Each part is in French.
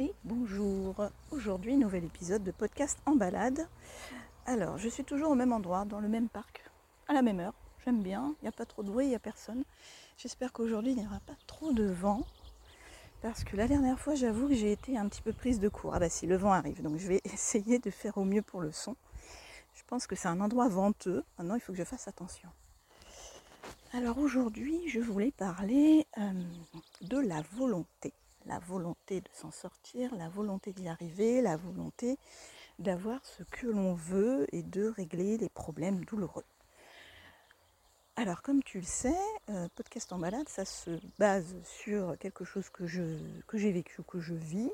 et bonjour. Aujourd'hui, nouvel épisode de podcast en balade. Alors, je suis toujours au même endroit, dans le même parc, à la même heure. J'aime bien, il n'y a pas trop de bruit, il n'y a personne. J'espère qu'aujourd'hui, il n'y aura pas trop de vent. Parce que la dernière fois, j'avoue que j'ai été un petit peu prise de court. Ah bah si, le vent arrive, donc je vais essayer de faire au mieux pour le son. Je pense que c'est un endroit venteux. Maintenant, il faut que je fasse attention. Alors aujourd'hui, je voulais parler euh, de la volonté la volonté de s'en sortir, la volonté d'y arriver, la volonté d'avoir ce que l'on veut et de régler les problèmes douloureux. Alors comme tu le sais, euh, podcast en balade, ça se base sur quelque chose que, j'ai vécu, que je vis,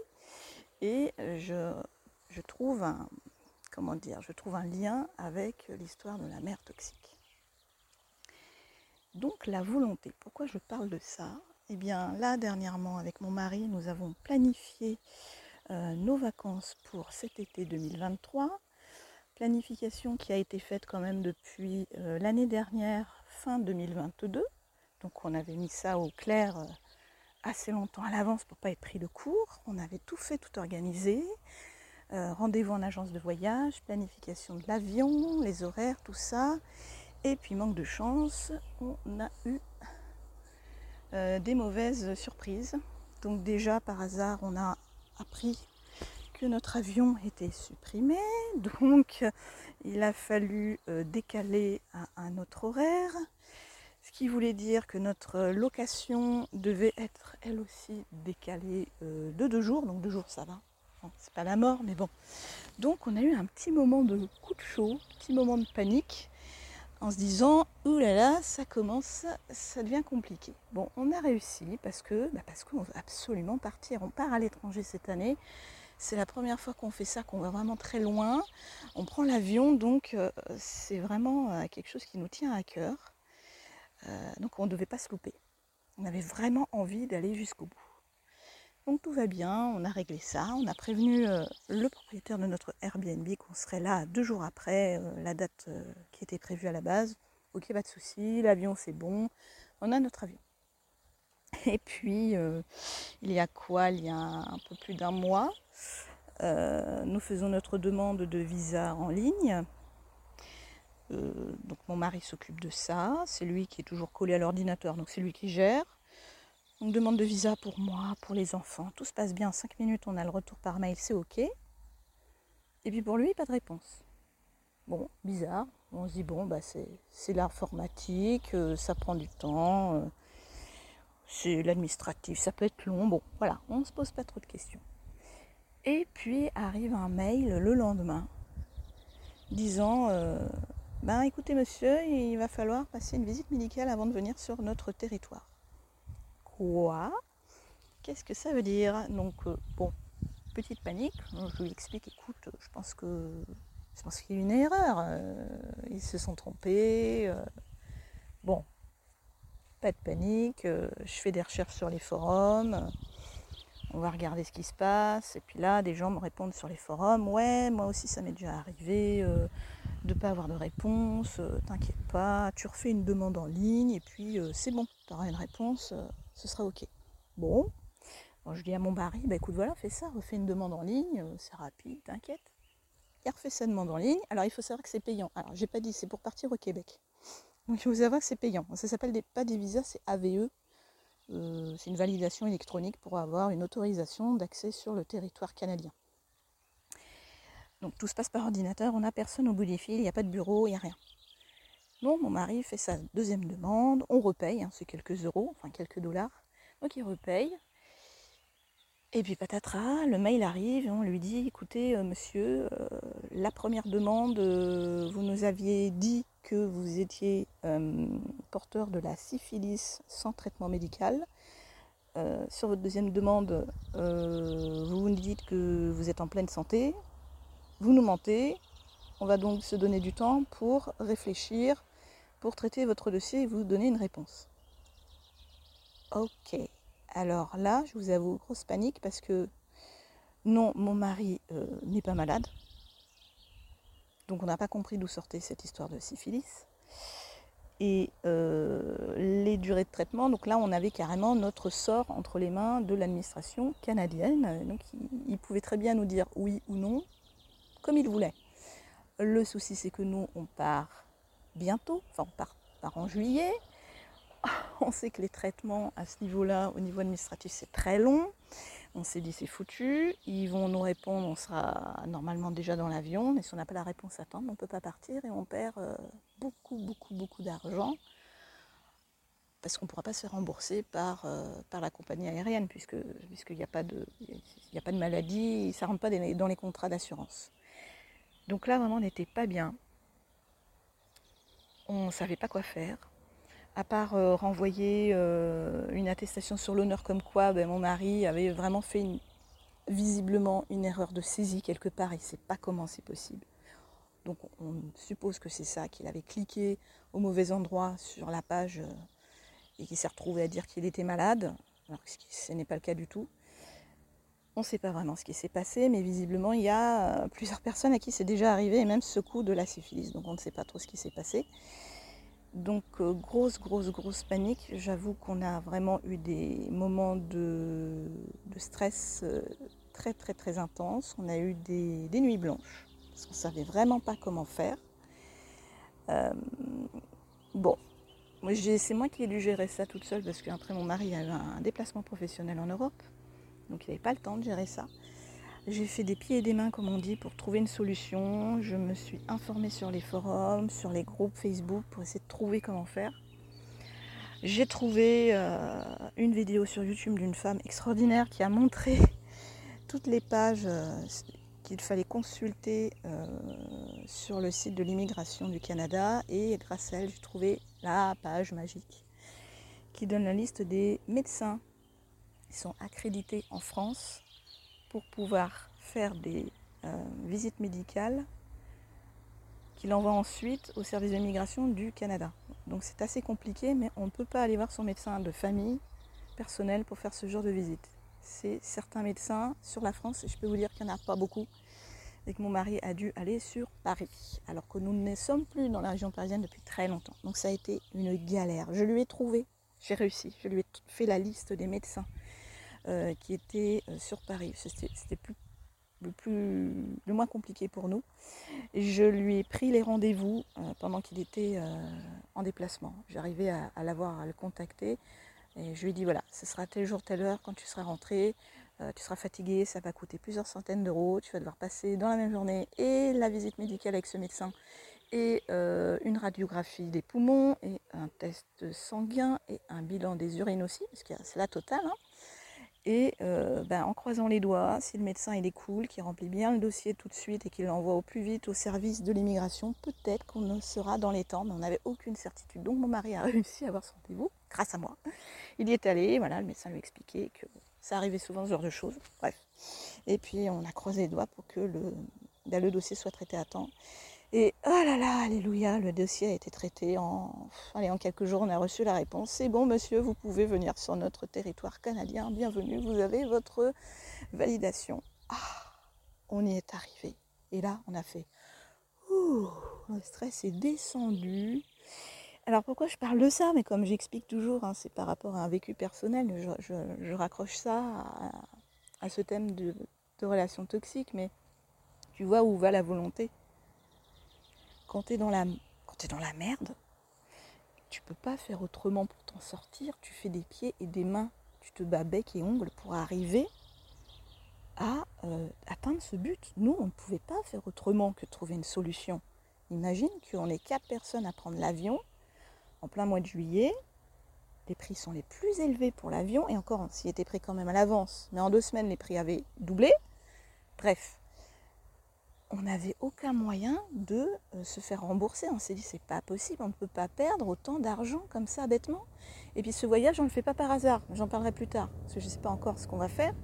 et euh, je, je, trouve un, comment dire, je trouve un lien avec l'histoire de la mère toxique. Donc la volonté, pourquoi je parle de ça? Eh bien là dernièrement avec mon mari nous avons planifié euh, nos vacances pour cet été 2023. Planification qui a été faite quand même depuis euh, l'année dernière, fin 2022. Donc on avait mis ça au clair euh, assez longtemps à l'avance pour ne pas être pris de court. On avait tout fait, tout organisé. Rendez-vous en agence de voyage, planification de l'avion, les horaires, tout ça. Et puis manque de chance, on a eu euh, des mauvaises surprises. Donc déjà par hasard on a appris que notre avion était supprimé. Donc il a fallu euh, décaler à un autre horaire. Ce qui voulait dire que notre location devait être elle aussi décalée euh, de deux jours. Donc deux jours ça va. c'est pas la mort, mais bon. Donc on a eu un petit moment de coup de chaud, petit moment de panique en se disant Ouh là là, ça commence, ça devient compliqué. Bon, on a réussi parce que bah parce qu'on veut absolument partir. On part à l'étranger cette année. C'est la première fois qu'on fait ça, qu'on va vraiment très loin. On prend l'avion, donc euh, c'est vraiment euh, quelque chose qui nous tient à cœur. Euh, donc on ne devait pas se louper. On avait vraiment envie d'aller jusqu'au bout. Donc tout va bien, on a réglé ça, on a prévenu euh, le propriétaire de notre Airbnb qu'on serait là deux jours après euh, la date euh, qui était prévue à la base. Ok, pas de souci, l'avion c'est bon, on a notre avion. Et puis, il y a quoi? Il y a un peu plus d'un mois, nous faisons notre demande de visa en ligne. donc mon mari s'occupe de ça, c'est lui qui est toujours collé à l'ordinateur, donc c'est lui qui gère. On demande de visa pour moi, pour les enfants. Tout se passe bien. Cinq minutes, on a le retour par mail, c'est OK. Et puis pour lui, pas de réponse. Bon, bizarre. On se dit, bon, bah c'est l'informatique, euh, ça prend du temps, euh, c'est l'administratif, ça peut être long. Bon, voilà, on ne se pose pas trop de questions. Et puis arrive un mail le lendemain disant ben écoutez monsieur, il va falloir passer une visite médicale avant de venir sur notre territoire quoi? Qu'est-ce que ça veut dire? Donc, euh, bon, petite panique. Je lui explique, écoute, je pense que je pense qu'il y a une erreur. Euh, ils se sont trompés. Euh, bon, pas de panique. je fais des recherches sur les forums. On va regarder ce qui se passe. Et puis là, des gens me répondent sur les forums. Ouais, moi aussi, ça m'est déjà arrivé de ne pas avoir de réponse. T'inquiète pas, tu refais une demande en ligne et puis c'est bon, tu auras une réponse ce sera ok. Bon, je dis à mon mari, bah écoute voilà, fais ça, refais une demande en ligne, euh, c'est rapide, t'inquiète. Il refait sa demande en ligne. Alors il faut savoir que c'est payant. Alors j'ai pas dit c'est pour partir au Québec. Donc il faut savoir que c'est payant. Ça s'appelle des, pas des visas, c'est AVE. Euh, c'est une validation électronique pour avoir une autorisation d'accès sur le territoire canadien. Donc tout se passe par ordinateur, on n'a personne au bout des fils, il n'y a pas de bureau, il n'y a rien. Donc mon mari fait sa deuxième demande, on repaye, hein, c'est quelques euros, enfin quelques dollars. Donc il repaye. Et puis patatras, le mail arrive et on lui dit écoutez euh, monsieur, euh, la première demande, euh, vous nous aviez dit que vous étiez porteur de la syphilis sans traitement médical. sur votre deuxième demande, vous nous dites que vous êtes en pleine santé. Vous nous mentez. On va donc se donner du temps pour réfléchir pour traiter votre dossier et vous donner une réponse. Ok, alors là, je vous avoue, grosse panique parce que non, mon mari euh, n'est pas malade. Donc on n'a pas compris d'où sortait cette histoire de syphilis. et les durées de traitement. Donc là, on avait carrément notre sort entre les mains de l'administration canadienne. Donc ils pouvaient très bien nous dire oui ou non, comme ils voulaient. Le souci, c'est que nous, on part bientôt, enfin on part, en juillet. On sait que les traitements à ce niveau-là, au niveau administratif, c'est très long. On s'est dit c'est foutu, ils vont nous répondre, on sera normalement déjà dans l'avion, mais si on n'a pas la réponse à temps, on ne peut pas partir et on perd euh, beaucoup, beaucoup, beaucoup d'argent parce qu'on ne pourra pas se faire rembourser par, euh, par la compagnie aérienne puisqu'il n'y a, pas de, a pas de maladie, ça ne rentre pas dans les contrats d'assurance. Donc là vraiment on n'était pas bien. On ne savait pas quoi faire à part euh, renvoyer euh, une attestation sur l'honneur comme quoi ben, mon mari avait vraiment fait visiblement une erreur de saisie quelque part il ne sait pas comment c'est possible. Donc on suppose que c'est ça, qu'il avait cliqué au mauvais endroit sur la page euh, et qu'il s'est retrouvé à dire qu'il était malade, alors que ce n'est pas le cas du tout. On ne sait pas vraiment ce qui s'est passé, mais visiblement il y a plusieurs personnes à qui c'est déjà arrivé, et même ce coup de la syphilis, donc on ne sait pas trop ce qui s'est passé. Donc euh, grosse, grosse, grosse panique. J'avoue qu'on a vraiment eu des moments de, stress euh, très, très, très intenses. On a eu des, nuits blanches parce qu'on ne savait vraiment pas comment faire. Euh, bon, c'est moi qui ai dû gérer ça toute seule parce qu'après mon mari a eu un déplacement professionnel en Europe. Donc il n'avait pas le temps de gérer ça. J'ai fait des pieds et des mains, comme on dit, pour trouver une solution. Je me suis informée sur les forums, sur les groupes Facebook pour essayer de trouver comment faire. J'ai trouvé euh, une vidéo sur YouTube d'une femme extraordinaire qui a montré toutes les pages euh, qu'il fallait consulter euh, sur le site de l'immigration du Canada. Et grâce à elle, j'ai trouvé la page magique qui donne la liste des médecins qui sont accrédités en France pour pouvoir faire des euh, visites médicales qu'il envoie ensuite au service d'immigration du Canada. Donc c'est assez compliqué, mais on ne peut pas aller voir son médecin de famille personnel pour faire ce genre de visite. C'est certains médecins sur la France, et je peux vous dire qu'il n'y en a pas beaucoup, et que mon mari a dû aller sur Paris, alors que nous ne sommes plus dans la région parisienne depuis très longtemps. Donc ça a été une galère. Je lui ai trouvé, j'ai réussi, je lui ai fait la liste des médecins euh, qui était euh, sur Paris. C'était le, moins compliqué pour nous. Je lui ai pris les rendez-vous euh, pendant qu'il était en déplacement. J'arrivais à, l'avoir, à le contacter. Et je lui ai dit voilà, ce sera tel jour, telle heure, quand tu seras rentré, tu seras fatigué, ça va coûter plusieurs centaines d'euros, tu vas devoir passer dans la même journée et la visite médicale avec ce médecin et une radiographie des poumons et un test sanguin et un bilan des urines aussi, parce que c'est la totale. Hein. Et euh, ben, en croisant les doigts, si le médecin il est cool, qui remplit bien le dossier tout de suite et qu'il l'envoie au plus vite au service de l'immigration, peut-être qu'on sera dans les temps, mais on n'avait aucune certitude. Donc mon mari a réussi à avoir son rendez-vous, grâce à moi. Il y est allé, voilà, le médecin lui expliquait que ça arrivait souvent ce genre de choses. Bref. Et puis on a croisé les doigts pour que le, ben, le dossier soit traité à temps. Et oh là là, alléluia, le dossier a été traité en, allez, en quelques jours. On a reçu la réponse. C'est bon, monsieur, vous pouvez venir sur notre territoire canadien. Bienvenue, vous avez votre validation. Ah, on y est arrivé. Et là, on a fait. Ouh, le stress est descendu. Alors pourquoi je parle de ça? Mais comme j'explique toujours, hein, c'est par rapport à un vécu personnel. Je, raccroche ça à, ce thème de, de relations toxiques. Mais tu vois où va la volonté? Quand tu es, dans la, merde, tu peux pas faire autrement pour t'en sortir. Tu fais des pieds et des mains. Tu te bats bec et ongles pour arriver à euh, atteindre ce but. Nous, on ne pouvait pas faire autrement que trouver une solution. Imagine qu'on est quatre personnes à prendre l'avion en plein mois de juillet. Les prix sont les plus élevés pour l'avion et encore, s'il était pris quand même à l'avance, mais en deux semaines, les prix avaient doublé. Bref, on n'avait aucun moyen de euh, se faire rembourser. On s'est dit c'est pas possible, on ne peut pas perdre autant d'argent comme ça bêtement. Et puis ce voyage, on ne le fait pas par hasard. J'en parlerai plus tard, parce que je ne sais pas encore ce qu'on va faire.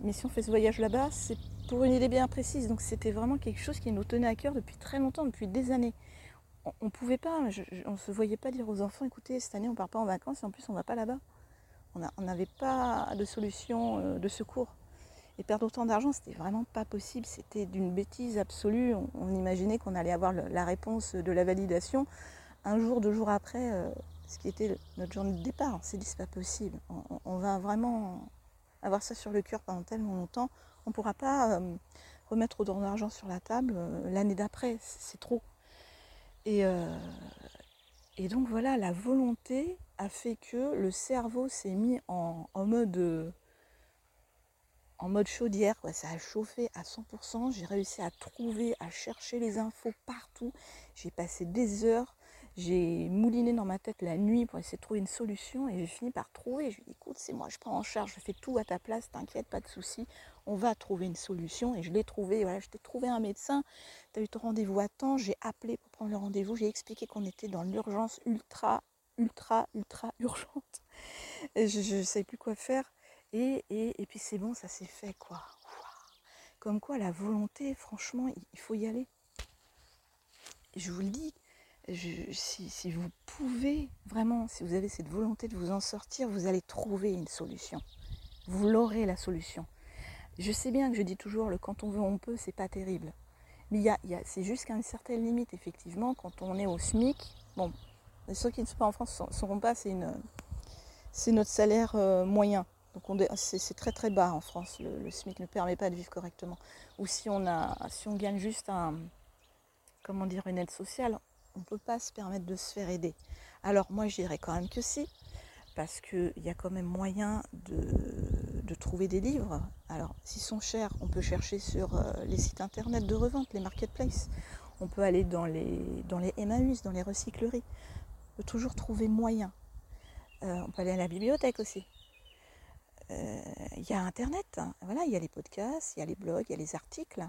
Mais si on fait ce voyage là-bas, c'est pour une idée bien précise. Donc c'était vraiment quelque chose qui nous tenait à cœur depuis très longtemps, depuis des années. On ne pouvait pas, on ne se voyait pas dire aux enfants, écoutez, cette année on ne part pas en vacances et en plus on ne va pas là-bas. On n'avait pas de solution euh, de secours. Et perdre autant d'argent, c'était vraiment pas possible. C'était d'une bêtise absolue. On, imaginait qu'on allait avoir la réponse de la validation un jour, deux jours après, euh, ce qui était notre journée de départ, on s'est dit c'est pas possible. On, va vraiment avoir ça sur le cœur pendant tellement longtemps. On ne pourra pas euh, remettre autant d'argent sur la table l'année d'après, c'est trop. Et donc voilà, la volonté a fait que le cerveau s'est mis en, mode en mode chaudière, ça a chauffé à 100%, j'ai réussi à trouver, à chercher les infos partout, j'ai passé des heures, j'ai mouliné dans ma tête la nuit pour essayer de trouver une solution et j'ai fini par trouver, je lui ai dit écoute c'est moi, je prends en charge, je fais tout à ta place, t'inquiète, pas de souci, on va trouver une solution et je l'ai trouvé, voilà, je t'ai trouvé un médecin, tu as eu ton rendez-vous à temps, j'ai appelé pour prendre le rendez-vous, j'ai expliqué qu'on était dans l'urgence ultra, ultra, ultra urgente. Et je ne savais plus quoi faire. Et, et, puis c'est bon, ça s'est fait quoi. Comme quoi la volonté, franchement, il faut y aller. Je vous le dis, si, vous pouvez vraiment, si vous avez cette volonté de vous en sortir, vous allez trouver une solution. Vous l'aurez la solution. Je sais bien que je dis toujours le quand on veut on peut, c'est pas terrible. Mais il y a, c'est juste qu'à une certaine limite, effectivement, quand on est au SMIC, bon, ceux qui ne sont pas en France ne sauront pas, c'est, c'est notre salaire euh, moyen. Donc c'est, très très bas en France. Le, SMIC ne permet pas de vivre correctement. Ou si on, a, si on gagne juste un, comment dire, une aide sociale, on ne peut pas se permettre de se faire aider. Alors moi je dirais quand même que si, parce qu'il y a quand même moyen de, trouver des livres. Alors s'ils sont chers, on peut chercher sur euh, les sites internet de revente, les marketplaces. On peut aller dans les, dans les Emmaüs, dans les recycleries. On peut toujours trouver moyen. Euh, on peut aller à la bibliothèque aussi. Euh, il y a Internet, hein. voilà, il y a les podcasts, il y a les blogs, il y a les articles.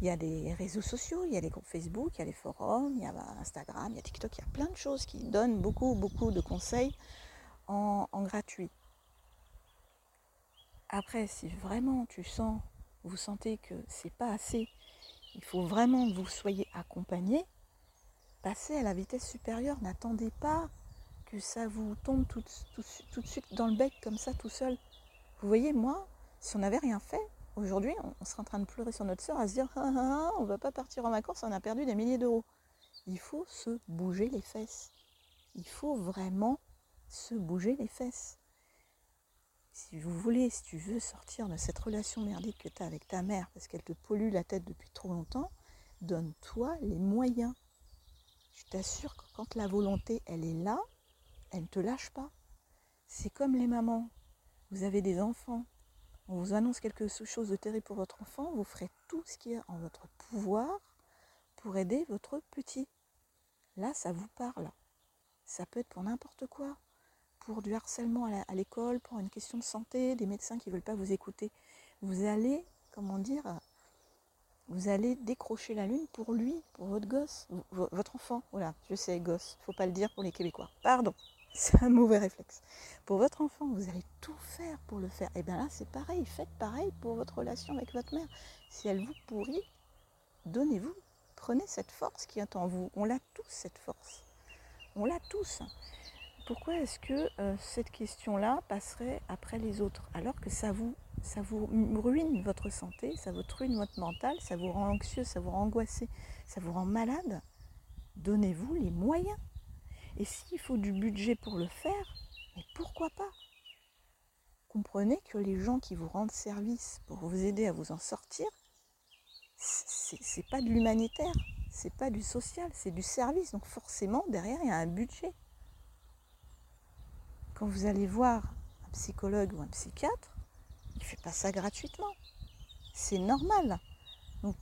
Il y a des réseaux sociaux, il y a les groupes Facebook, il y a les forums, il y a Instagram, il y a TikTok, il y a plein de choses qui donnent beaucoup, beaucoup de conseils en, gratuit. Après, si vraiment tu sens, vous sentez que c'est pas assez, il faut vraiment que vous soyez accompagné, passez à la vitesse supérieure. N'attendez pas que ça vous tombe tout, de suite dans le bec comme ça tout seul. Vous voyez, moi, si on n'avait rien fait, Aujourd'hui, on serait en train de pleurer sur notre soeur à se dire ah, ah, ah, on va pas partir en vacances, on a perdu des milliers d'euros. Il faut se bouger les fesses. Il faut vraiment se bouger les fesses. Si vous voulez, si tu veux sortir de cette relation merdique que tu as avec ta mère parce qu'elle te pollue la tête depuis trop longtemps, donne-toi les moyens. Je t'assure que quand la volonté, elle est là, elle ne te lâche pas. C'est comme les mamans. Vous avez des enfants, on vous annonce quelque chose de terrible pour votre enfant, vous ferez tout ce qui est en votre pouvoir pour aider votre petit. Là, ça vous parle. Ça peut être pour n'importe quoi. Pour du harcèlement à l'école, pour une question de santé, des médecins qui ne veulent pas vous écouter. Vous allez, comment dire, vous allez décrocher la lune pour lui, pour votre gosse, votre enfant. Voilà, je sais, gosse, il ne faut pas le dire pour les Québécois. Pardon. C'est un mauvais réflexe. Pour votre enfant, vous allez tout faire pour le faire. Et eh bien là, c'est pareil. Faites pareil pour votre relation avec votre mère. Si elle vous pourrit, donnez-vous. Prenez cette force qui est en vous. On l'a tous, cette force. On l'a tous. Pourquoi est-ce que euh, cette question-là passerait après les autres alors que ça vous, ça vous ruine votre santé, ça vous ruine votre mental, ça vous rend anxieux, ça vous rend angoissé, ça vous rend malade? Donnez-vous les moyens et s'il faut du budget pour le faire, mais pourquoi pas? Comprenez que les gens qui vous rendent service pour vous aider à vous en sortir, c'est pas de l'humanitaire, c'est pas du social, c'est du service. Donc forcément, derrière, il y a un budget. Quand vous allez voir un psychologue ou un psychiatre, il ne fait pas ça gratuitement. C'est normal. Donc,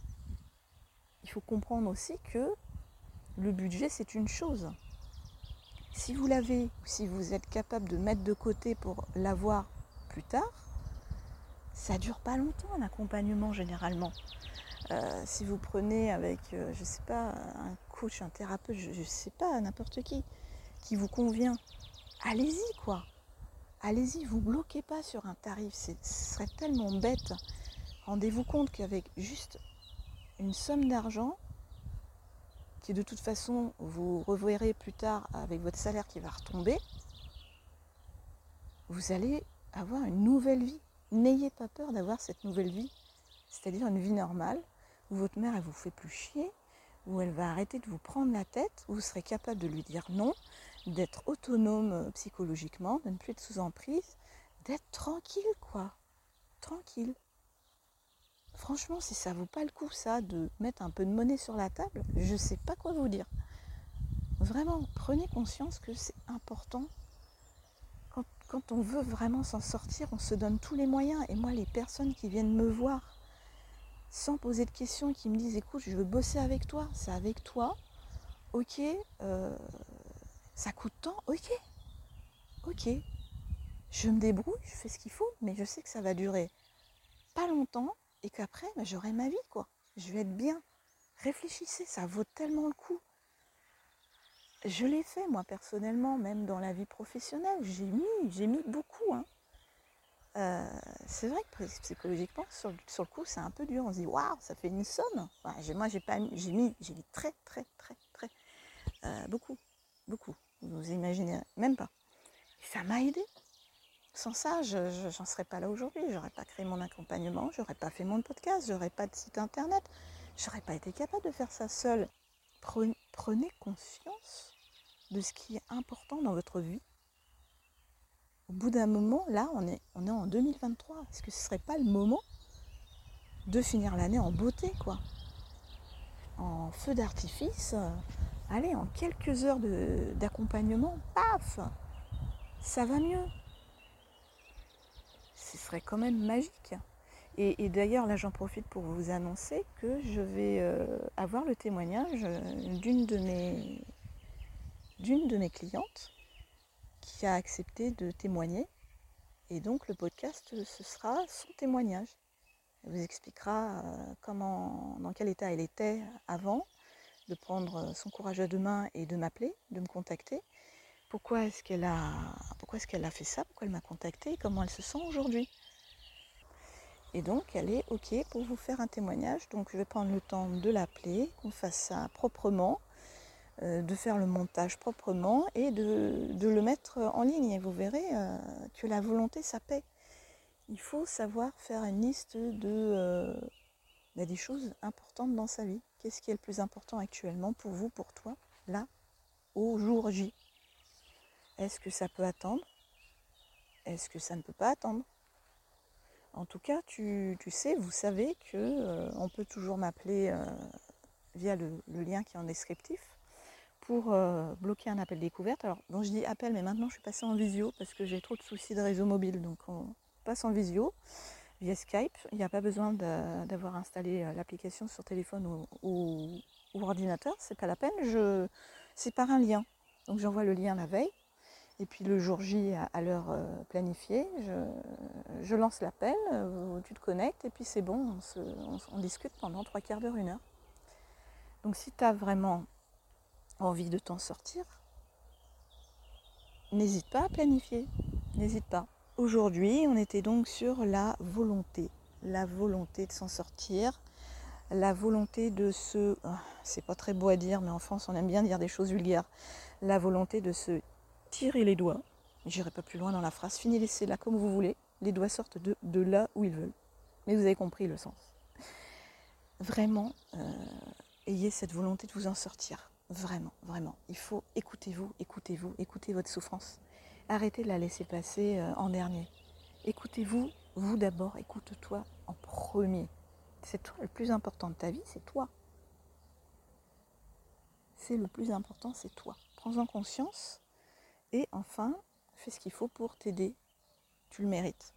il faut comprendre aussi que le budget, c'est une chose. Si vous l'avez, ou si vous êtes capable de mettre de côté pour l'avoir plus tard, ça dure pas longtemps un accompagnement généralement. Euh, si vous prenez avec, euh, je ne sais pas, un coach, un thérapeute, je ne sais pas, n'importe qui, qui vous convient, allez-y quoi. Allez-y, vous bloquez pas sur un tarif, ce serait tellement bête. Rendez-vous compte qu'avec juste une somme d'argent, de toute façon vous reverrez plus tard avec votre salaire qui va retomber, vous allez avoir une nouvelle vie. N'ayez pas peur d'avoir cette nouvelle vie, c'est-à-dire une vie normale où votre mère elle vous fait plus chier, où elle va arrêter de vous prendre la tête, où vous serez capable de lui dire non, d'être autonome euh, psychologiquement, de ne plus être sous emprise, d'être tranquille, quoi. Tranquille. Franchement, si ça vaut pas le coup, ça, de mettre un peu de monnaie sur la table, je ne sais pas quoi vous dire. Vraiment, prenez conscience que c'est important. Quand, on veut vraiment s'en sortir, on se donne tous les moyens. Et moi, les personnes qui viennent me voir sans poser de questions, qui me disent écoute, je veux bosser avec toi, c'est avec toi, ok, euh, ça coûte tant, ok, ok, je me débrouille, je fais ce qu'il faut, mais je sais que ça va durer pas longtemps et qu'après, bah, j'aurai ma vie, quoi. Je vais être bien. Réfléchissez, ça vaut tellement le coup. Je l'ai fait, moi, personnellement, même dans la vie professionnelle. J'ai mis, j'ai mis beaucoup. Hein. Euh, c'est vrai que psychologiquement, sur, le coup, c'est un peu dur. On se dit, waouh, ça fait une somme. moi, j'ai pas j'ai mis, j'ai mis très, très, très, très, euh, beaucoup, beaucoup. Vous imaginez même pas. ça m'a aidé. Sans ça, je n'en serais pas là aujourd'hui. J'aurais pas créé mon accompagnement, j'aurais pas fait mon podcast, j'aurais pas de site internet, j'aurais pas été capable de faire ça seule. Prenez conscience de ce qui est important dans votre vie. Au bout d'un moment, là, on est, en 2023. Est-ce que ce ne serait pas le moment de finir l'année en beauté, quoi? En feu d'artifice, euh, allez, en quelques heures d'accompagnement, paf Ça va mieux ce serait quand même magique. Et, d'ailleurs, là, j'en profite pour vous annoncer que je vais euh, avoir le témoignage euh, d'une de mes, d'une de mes clientes qui a accepté de témoigner. Et donc, le podcast, ce sera son témoignage. Elle vous expliquera euh, comment, dans quel état elle était avant de prendre son courage à deux mains et de m'appeler, de me contacter pourquoi est-ce qu'elle a, pourquoi est-ce qu'elle a fait ça, pourquoi elle m'a contacté, comment elle se sent aujourd'hui? Et donc elle est OK pour vous faire un témoignage. Donc je vais prendre le temps de l'appeler, qu'on fasse ça proprement, euh, de faire le montage proprement et de, le mettre en ligne. Et vous verrez euh, que la volonté, ça paie. Il faut savoir faire une liste de euh, bah, des choses importantes dans sa vie. Qu'est-ce qui est le plus important actuellement pour vous, pour toi, là, au jour J? Est-ce que ça peut attendre? Est-ce que ça ne peut pas attendre? En tout cas, tu, sais, vous savez que euh, on peut toujours m'appeler euh, via le, lien qui est en descriptif pour euh, bloquer un appel découverte. Alors, bon, je dis appel, mais maintenant je suis passée en visio parce que j'ai trop de soucis de réseau mobile. Donc, on passe en visio via Skype. Il n'y a pas besoin d'avoir installé l'application sur téléphone ou, ou, ordinateur. C'est pas la peine. Je, c'est par un lien. Donc, j'envoie le lien la veille et puis le jour J, à, l'heure euh, planifiée, je, lance l'appel, euh, tu te connectes et puis c'est bon, on, discute pendant trois quarts d'heure, une heure. Donc si tu as vraiment envie de t'en sortir, n'hésite pas à planifier, n'hésite pas. Aujourd'hui, on était donc sur la volonté, la volonté de s'en sortir, la volonté de se, ah, c'est pas très beau à dire, mais en France on aime bien dire des choses vulgaires, la volonté de se tirez les doigts. J'irai pas plus loin dans la phrase. Finis laissez là comme vous voulez. Les doigts sortent de, là où ils veulent. Mais vous avez compris le sens. Vraiment, euh, ayez cette volonté de vous en sortir. Vraiment, vraiment. Il faut écoutez-vous, écoutez-vous, écoutez votre souffrance. Arrêtez de la laisser passer euh, en dernier. Écoutez-vous, vous d'abord, écoute-toi en premier. C'est toi le plus important de ta vie, c'est toi. C'est le plus important, c'est toi. Prends-en conscience et enfin, fais ce qu'il faut pour t'aider. Tu le mérites.